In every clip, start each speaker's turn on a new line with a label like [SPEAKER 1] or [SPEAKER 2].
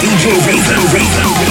[SPEAKER 1] DJ Razor, Razor, Razor.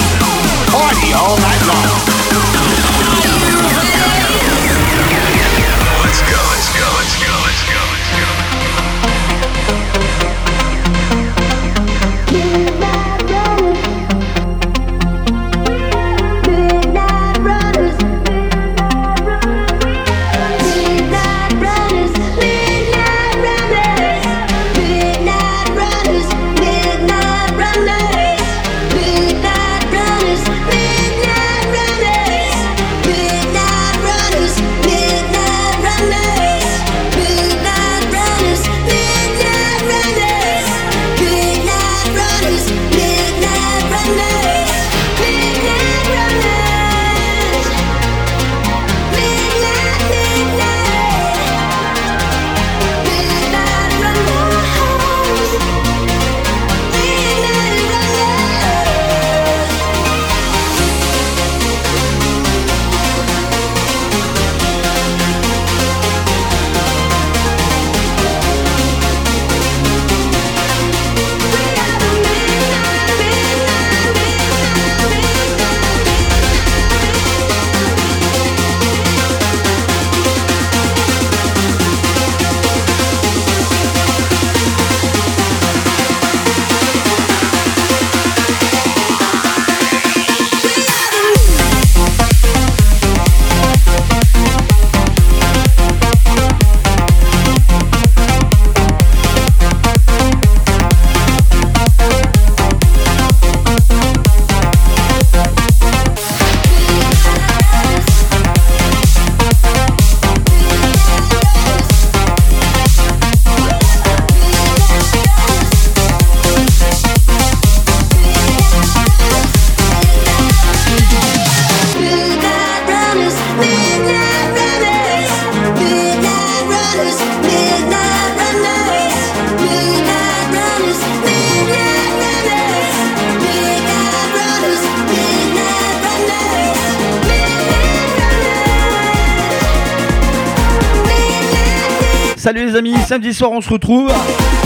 [SPEAKER 1] Salut les amis, samedi soir on se retrouve.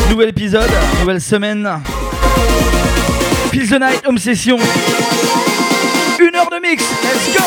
[SPEAKER 1] Nouvel épisode, nouvelle semaine. Feel the night, Obsession. Une heure de mix, let's go!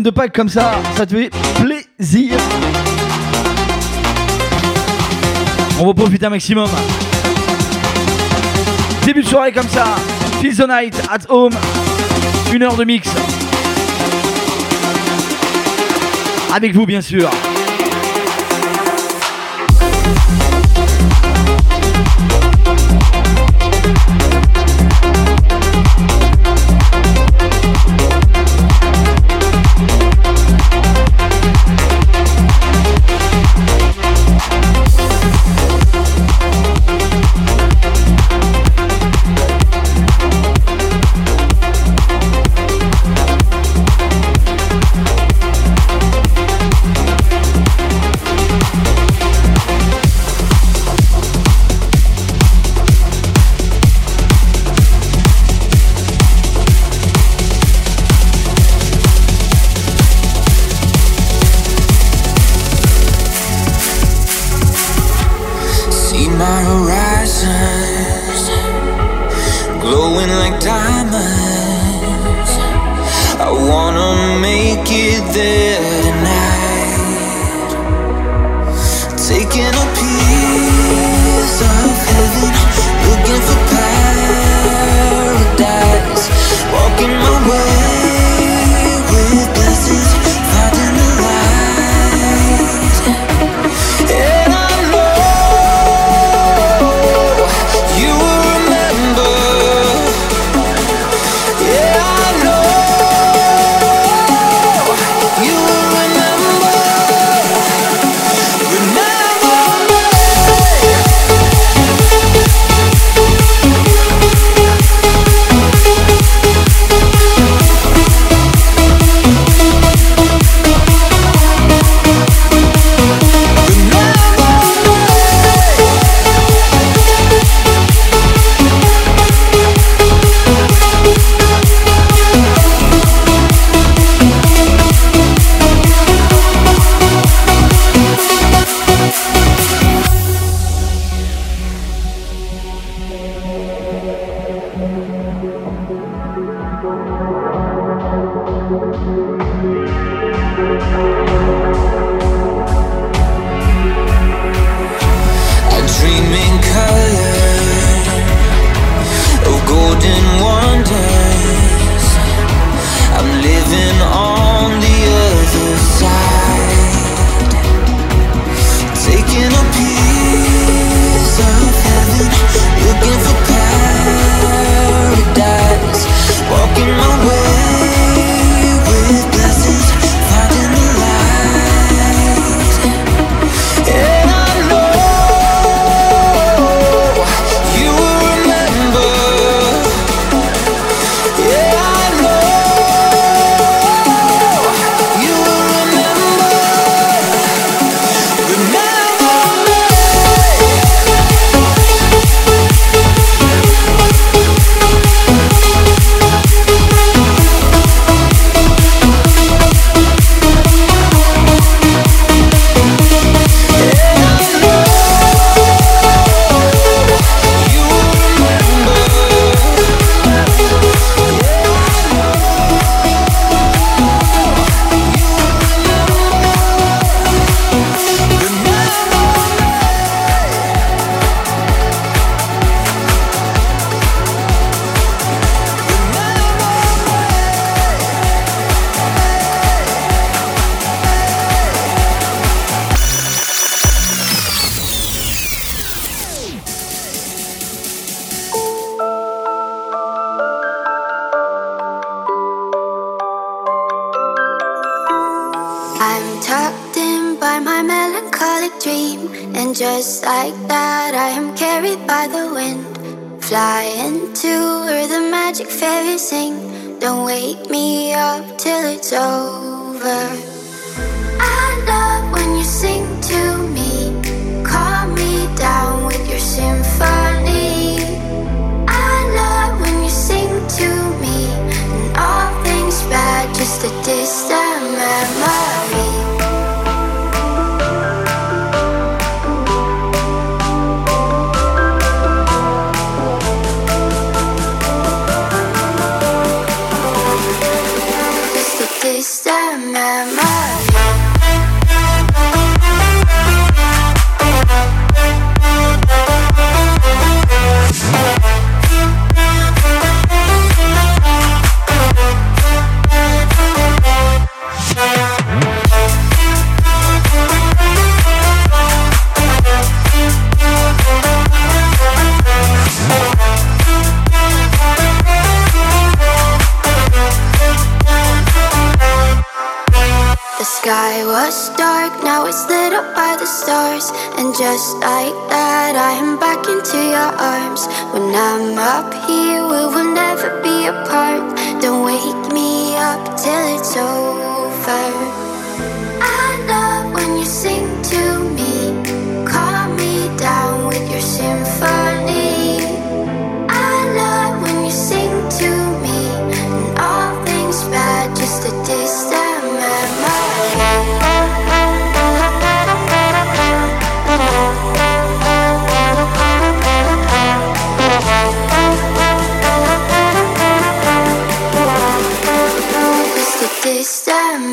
[SPEAKER 2] De Pâques comme ça, ça te fait plaisir. On va profiter un maximum. Début de soirée comme ça, Feel the Night at Home, une heure de mix. Avec vous bien sûr.
[SPEAKER 1] get this.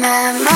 [SPEAKER 1] my mind.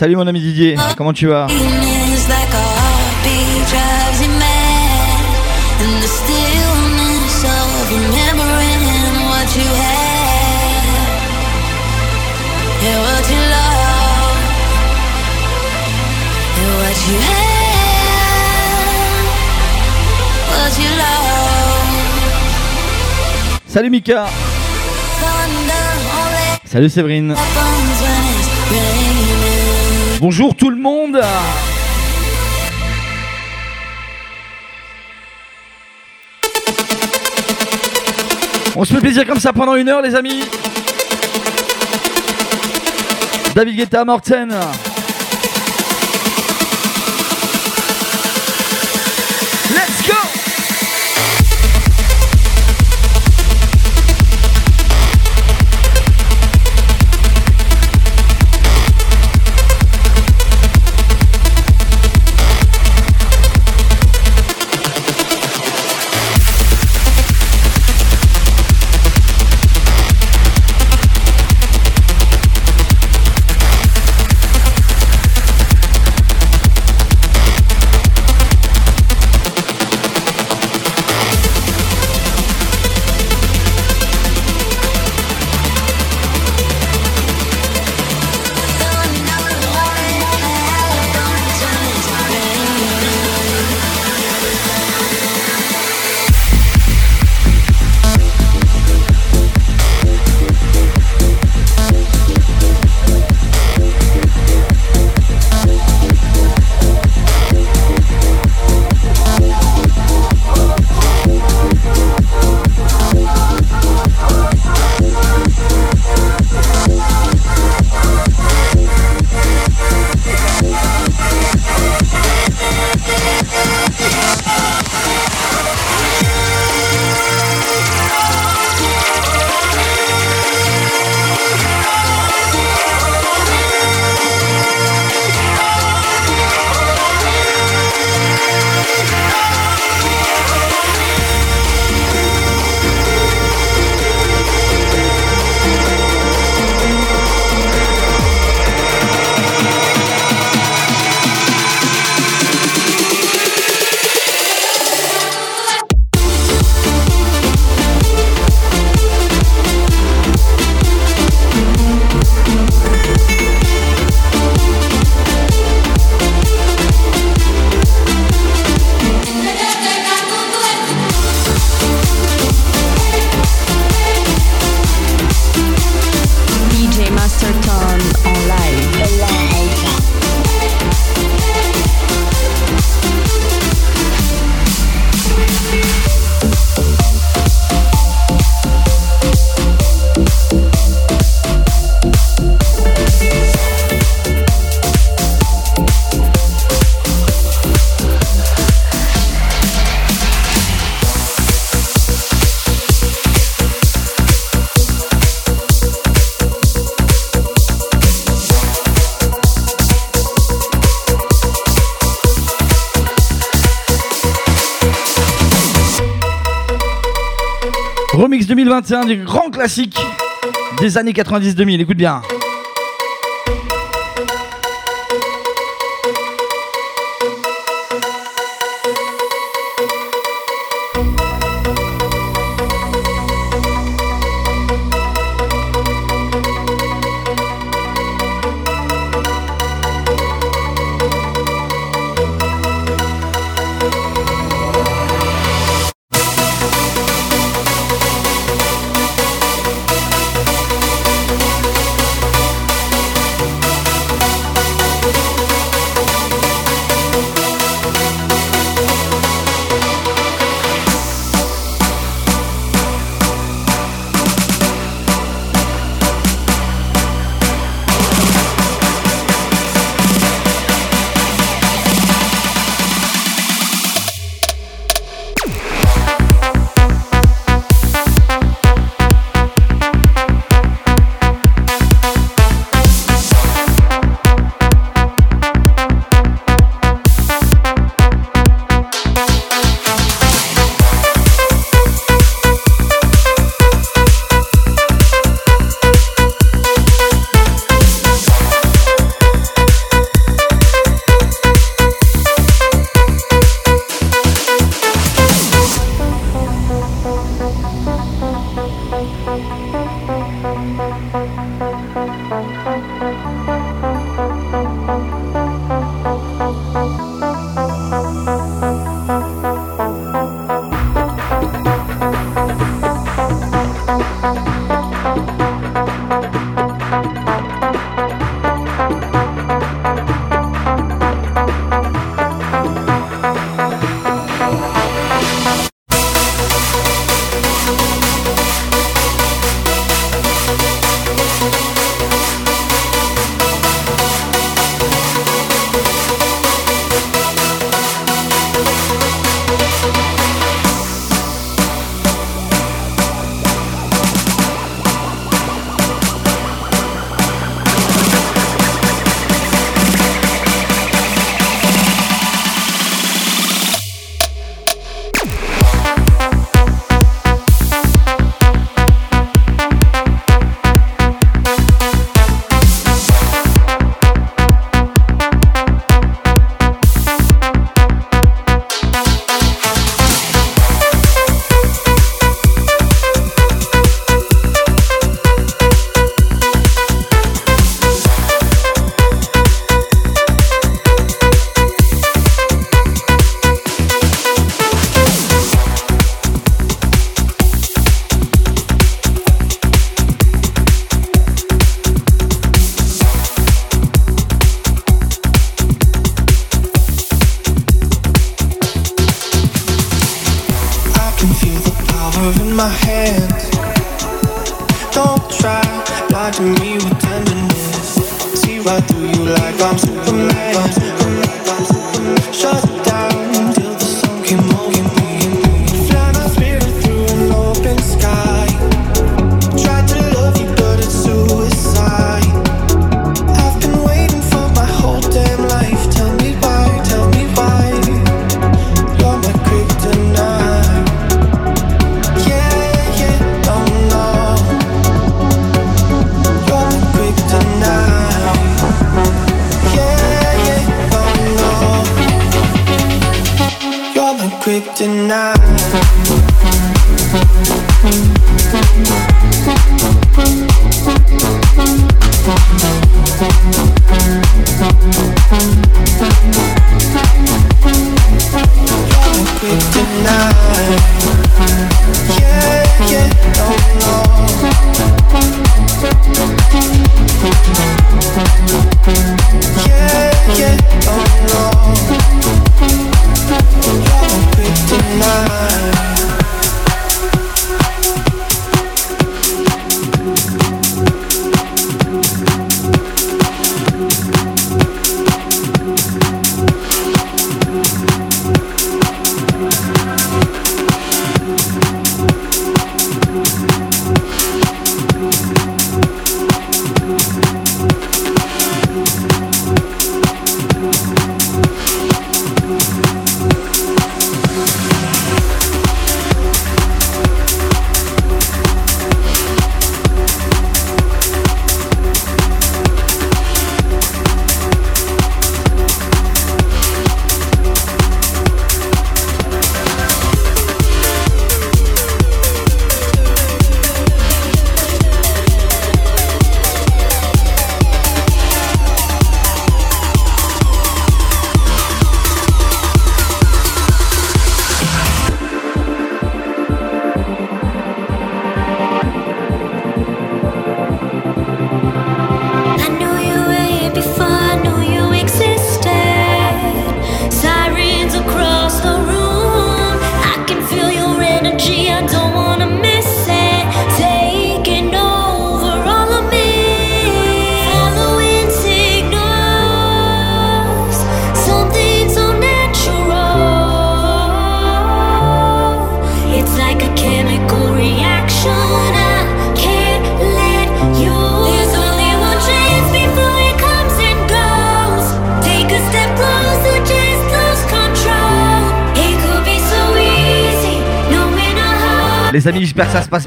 [SPEAKER 3] Salut mon ami Didier, comment tu vas Salut Mika. Salut Séverine. Bonjour tout le monde. On se fait plaisir comme ça pendant une heure les amis. David Guetta, Morten Remix 2021 du grand classique des années 90-2000. Écoute bien.
[SPEAKER 1] Les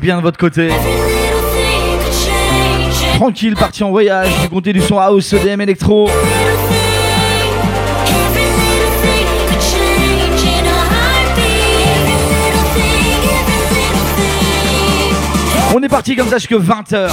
[SPEAKER 1] de votre côté. Tranquille, parti en voyage, du côté du son house, EDM électro. On est parti comme ça jusque 20h.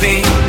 [SPEAKER 4] Be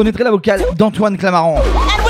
[SPEAKER 3] connaîtrez la vocale d'Antoine
[SPEAKER 5] Clamaron. Ah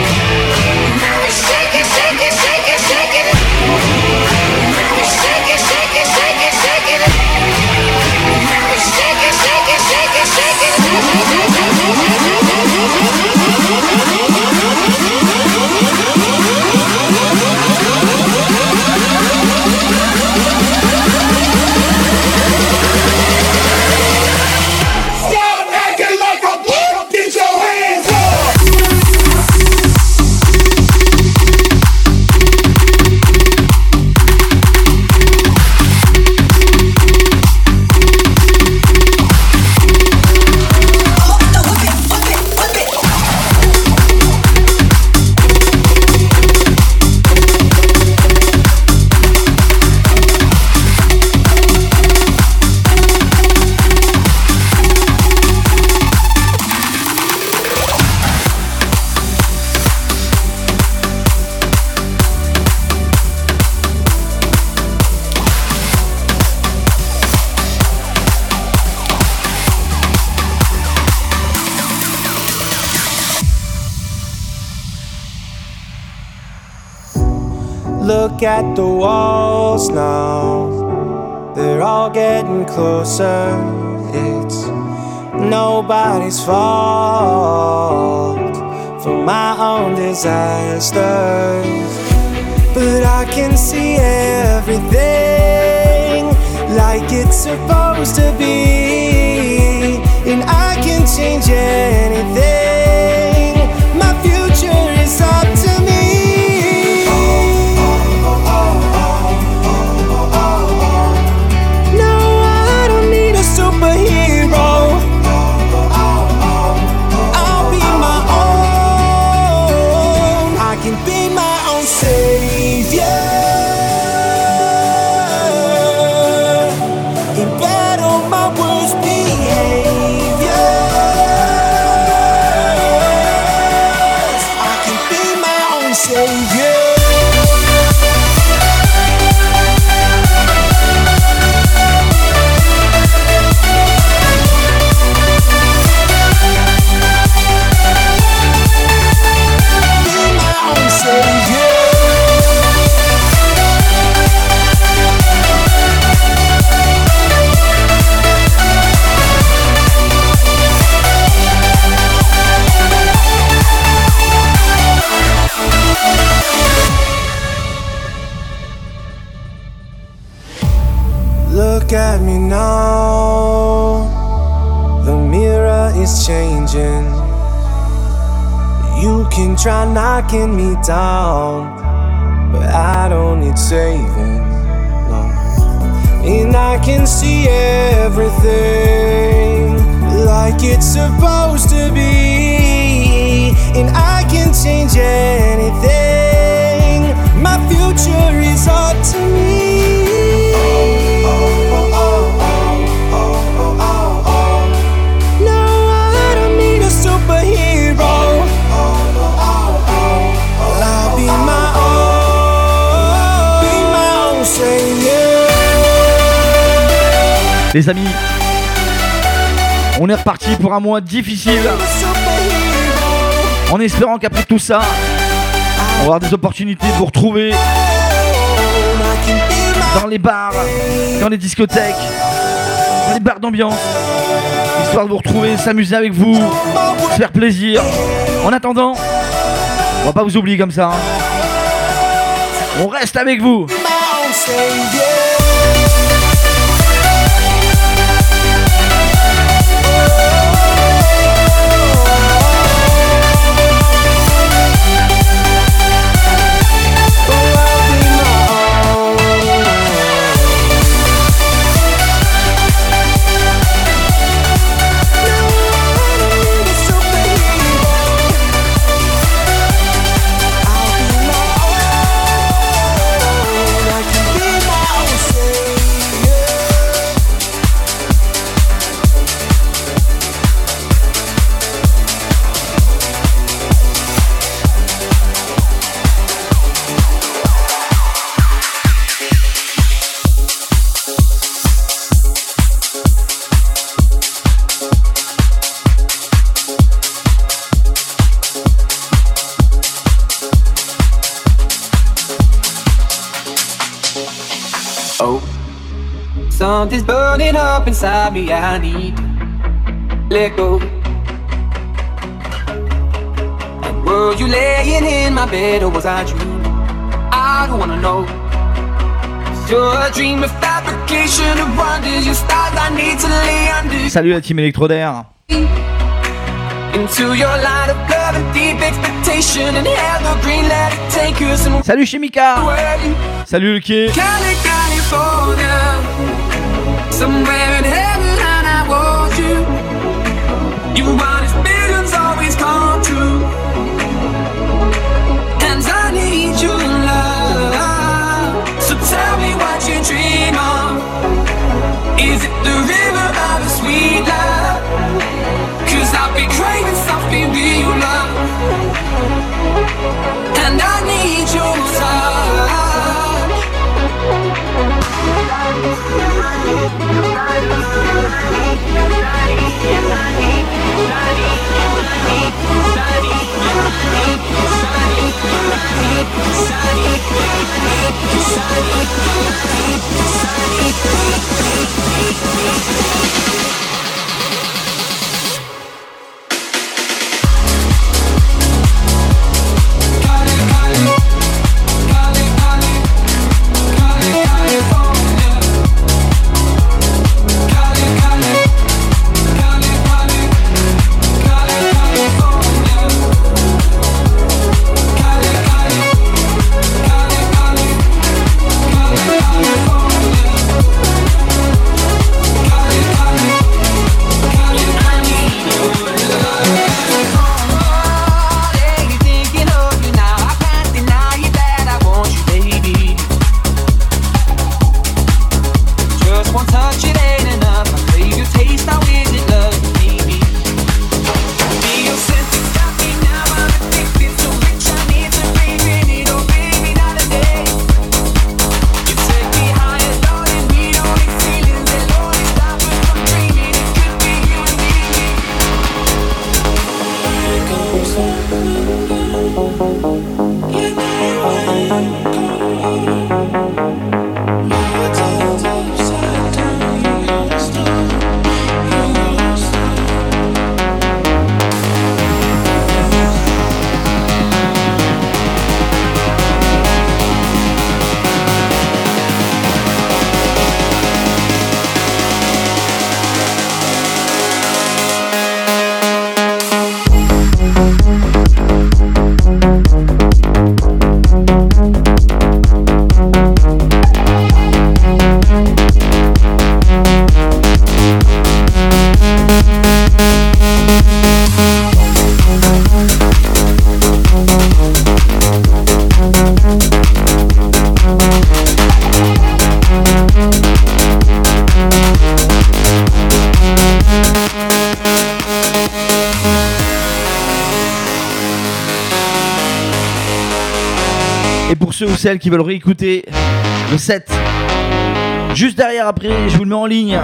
[SPEAKER 6] Disasters. But I can see everything like it's supposed to be,
[SPEAKER 3] mois difficile. En espérant qu'après tout ça, on va avoir des opportunités de vous retrouver dans les bars, dans les discothèques, dans les bars d'ambiance. Histoire de vous retrouver, s'amuser avec vous, faire plaisir. En attendant, on va pas vous oublier comme ça. hein. On reste avec vous.
[SPEAKER 2] Up inside me. I need to let go. And were you laying in my bed or was I dreaming? I don't wanna know. You're a dream of fabrication of wonders. Your stars I need to lay under.
[SPEAKER 3] Salut la team électrodaire.
[SPEAKER 2] Into your line of love and deep expectation and evergreen let it take us and
[SPEAKER 3] Salut
[SPEAKER 2] away.
[SPEAKER 3] Salut.
[SPEAKER 2] Cali, California, somewhere Thank you.
[SPEAKER 3] Celles qui veulent réécouter le set. Juste derrière après, je vous le mets en ligne.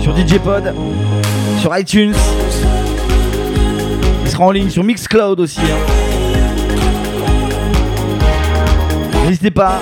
[SPEAKER 3] Sur DJ Pod, sur iTunes. Il sera en ligne sur Mixcloud aussi. hein. N'hésitez pas.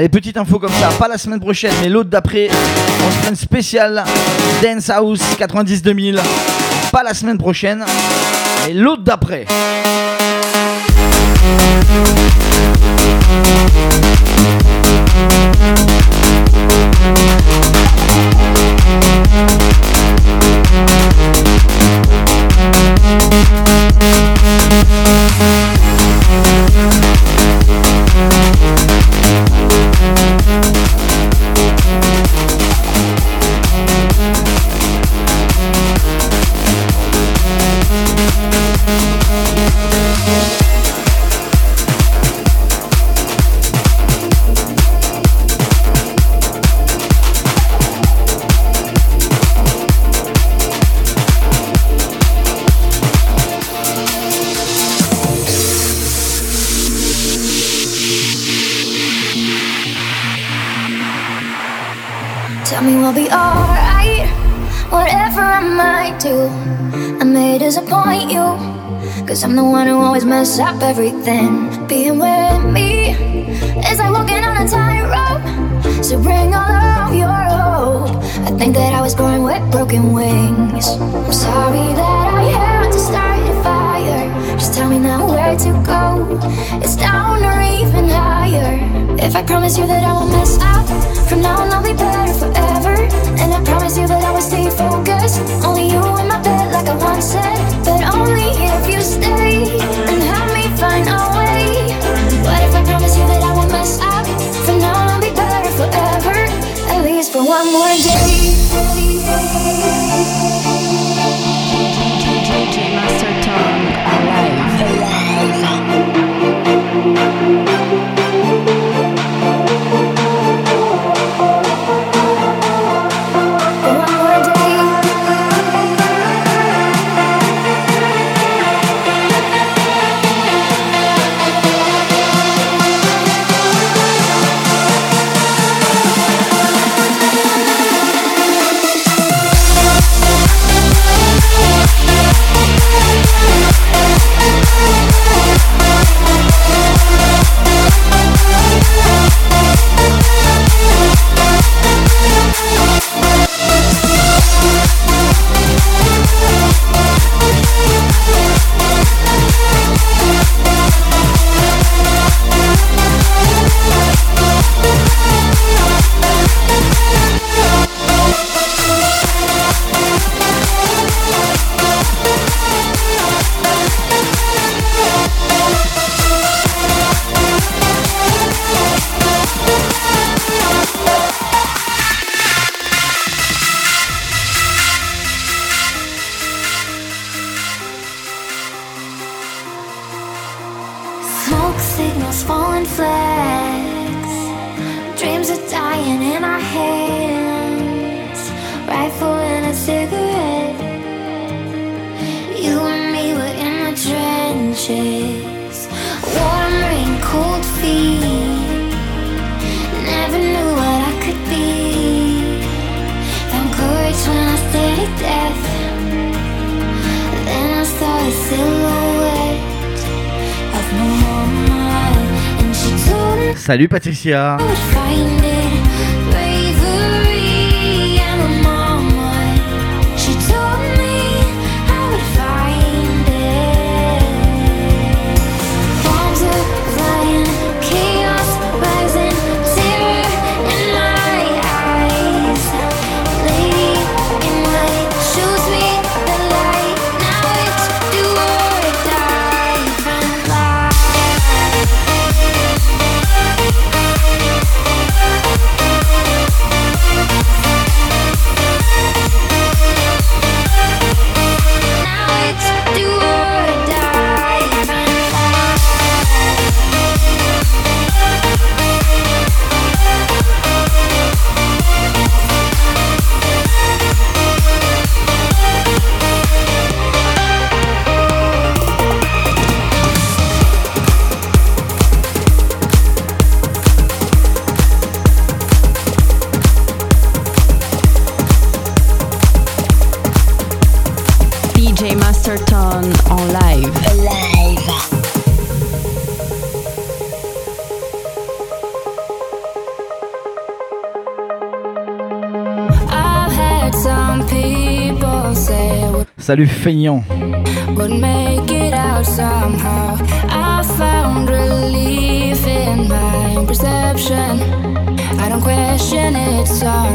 [SPEAKER 3] Allez, petite info comme ça, pas la semaine prochaine, mais l'autre d'après, on se spéciale Dance House 90-2000. Pas la semaine prochaine, mais l'autre d'après.
[SPEAKER 7] Cause I'm the one who always mess up everything. Being with me is like walking on a tightrope. So bring all of your hope. I think that I was born with broken wings. I'm sorry that I had to start a fire. Just tell me now where to go. It's down or even If I promise you that I won't mess up, from now on I'll be better forever. And I promise you that I will stay focused. Only you in my bed, like I once said. But only if you stay and help me find a way. What if I promise you that I won't mess up? From now on I'll be better forever. At least for one more day.
[SPEAKER 3] Salut Patricia.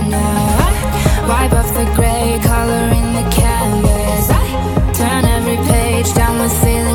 [SPEAKER 7] Now I wipe off the color in the canvas. Turn every page down with feeling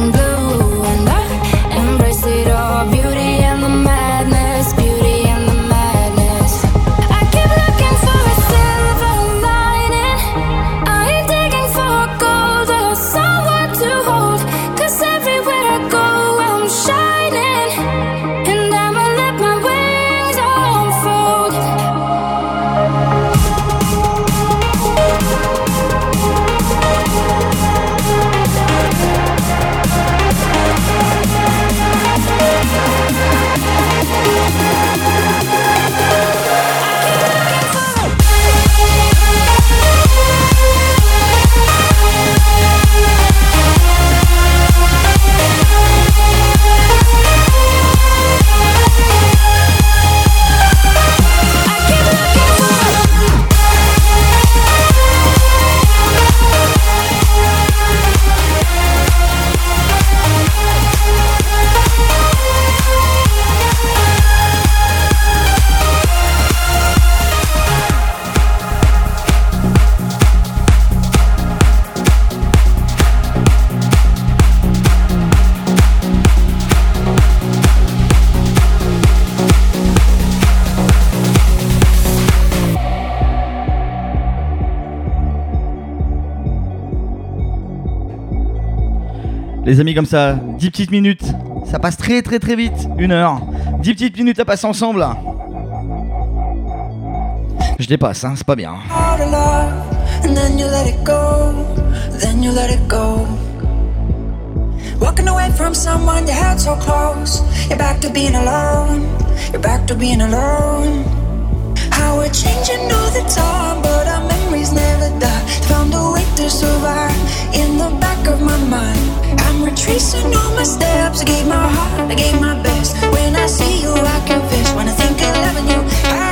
[SPEAKER 3] Les amis, comme ça, 10 petites minutes. Ça passe très très très vite. Une heure. 10 petites minutes à passer ensemble. Je dépasse, hein, c'est pas bien.
[SPEAKER 8] Walking away from someone you had so close, you're back to being alone, you're back to being alone. How we're changing all the time, but our memories never die. Found a way to survive retracing all my steps. I gave my heart, I gave my best. When I see you, I confess. When I think of loving you, I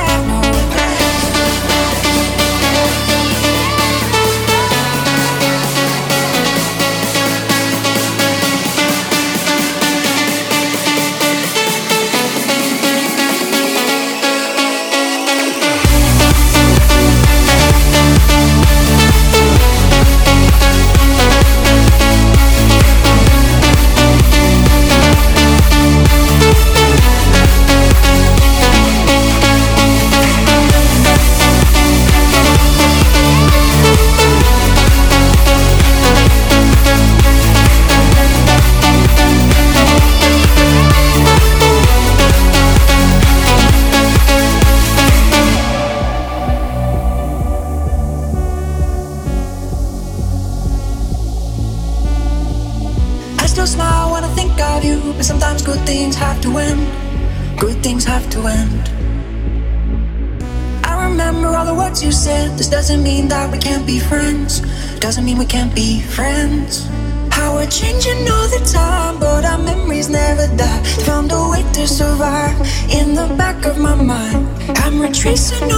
[SPEAKER 8] back of my mind. I'm retracing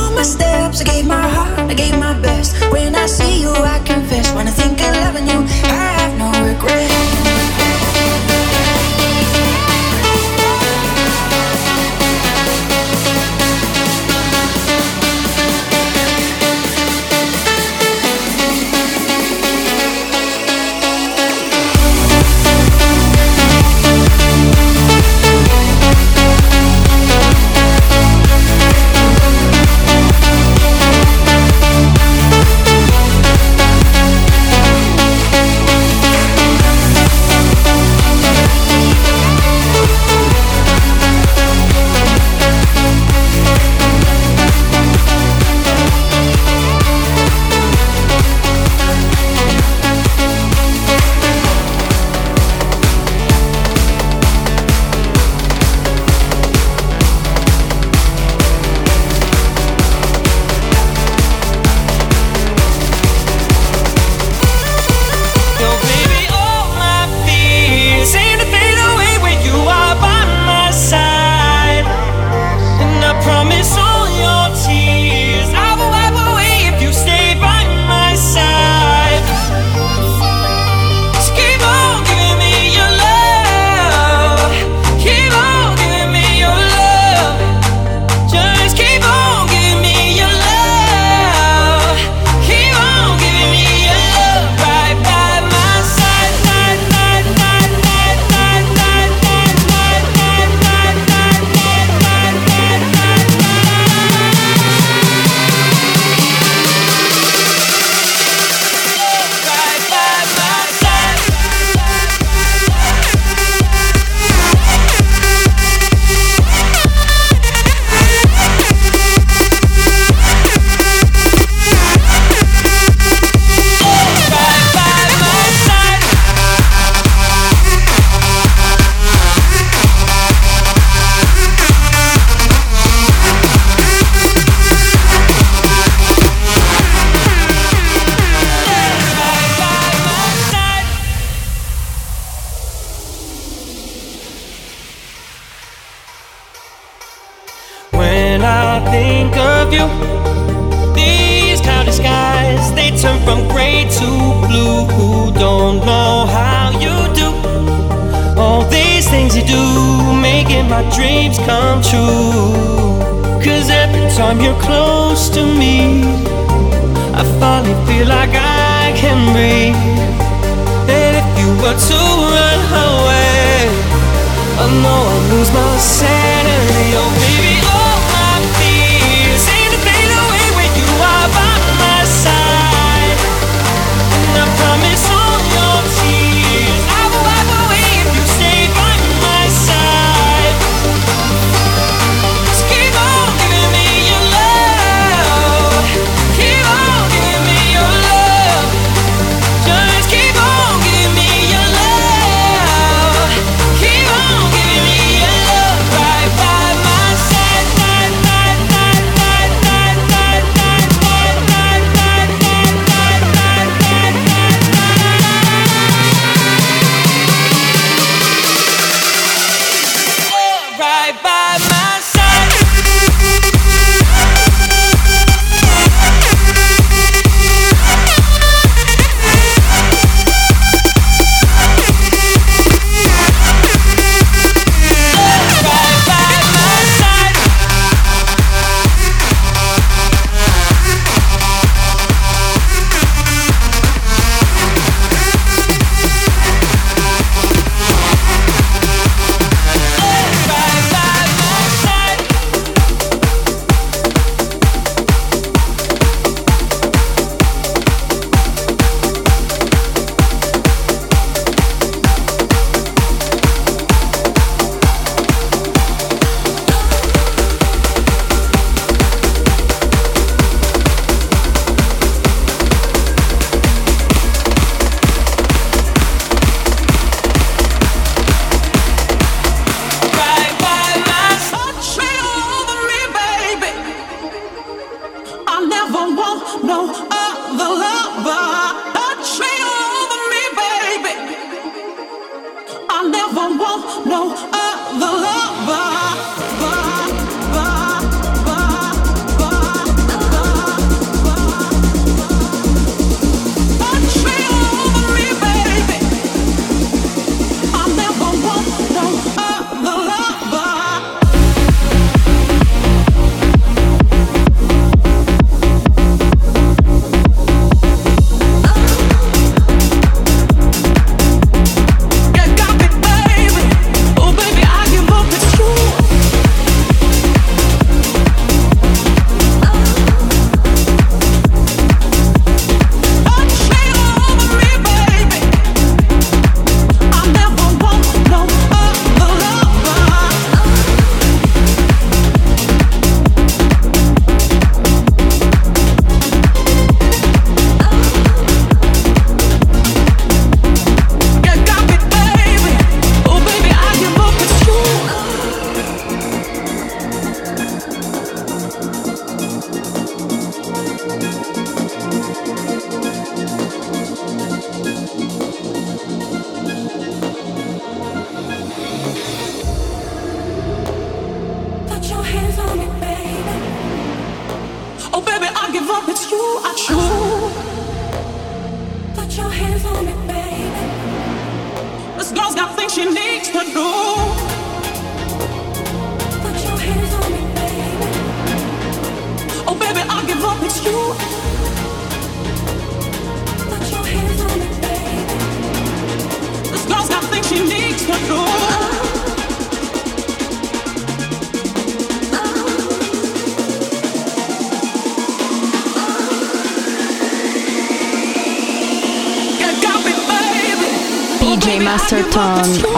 [SPEAKER 9] Master Tone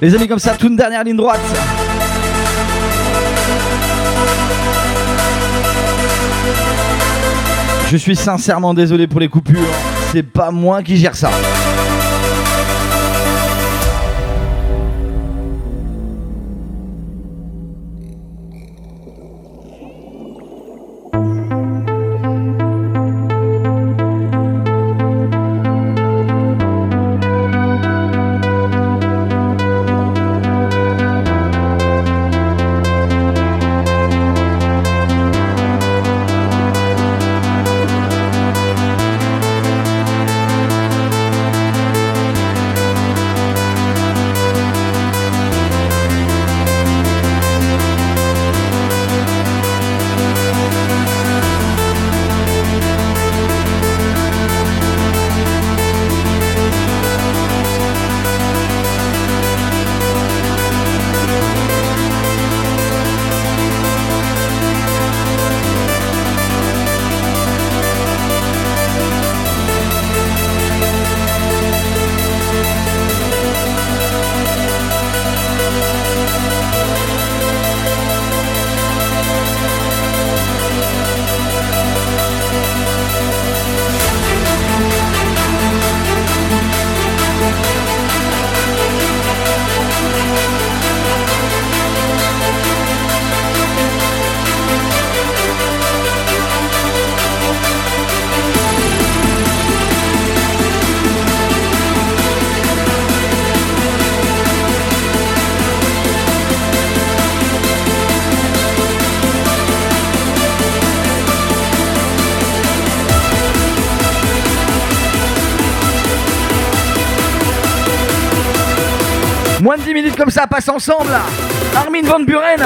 [SPEAKER 3] Les amis, comme ça, toute dernière ligne droite. Je suis sincèrement désolé pour les coupures. C'est pas moi qui gère ça. Ça, passe ensemble. Armin Van Buren.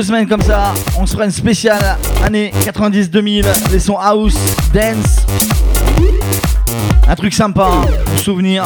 [SPEAKER 3] Deux semaines comme ça, on se fera une spéciale année 90-2000, les sons house, dance. Un truc sympa, souvenir.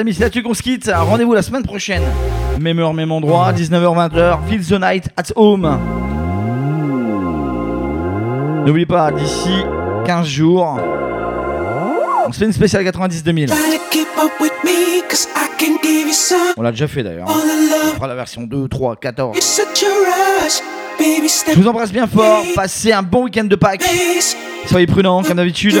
[SPEAKER 10] Amis, c'est là-dessus qu'on se quitte. Rendez-vous la semaine prochaine. Même heure, même endroit, 19h-20h. Feel the night at home. N'oubliez pas, d'ici 15 jours, on se fait une spéciale 90-2000. On l'a déjà fait d'ailleurs. On fera la version 2, 3, 14. Je vous embrasse bien fort. Passez un bon week-end de Pâques. Soyez prudents comme d'habitude.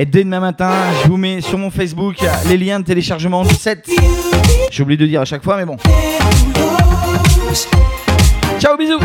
[SPEAKER 10] Et dès demain matin, je vous mets sur mon Facebook les liens de téléchargement du set. J'ai oublié de dire à chaque fois, mais bon. Ciao, bisous.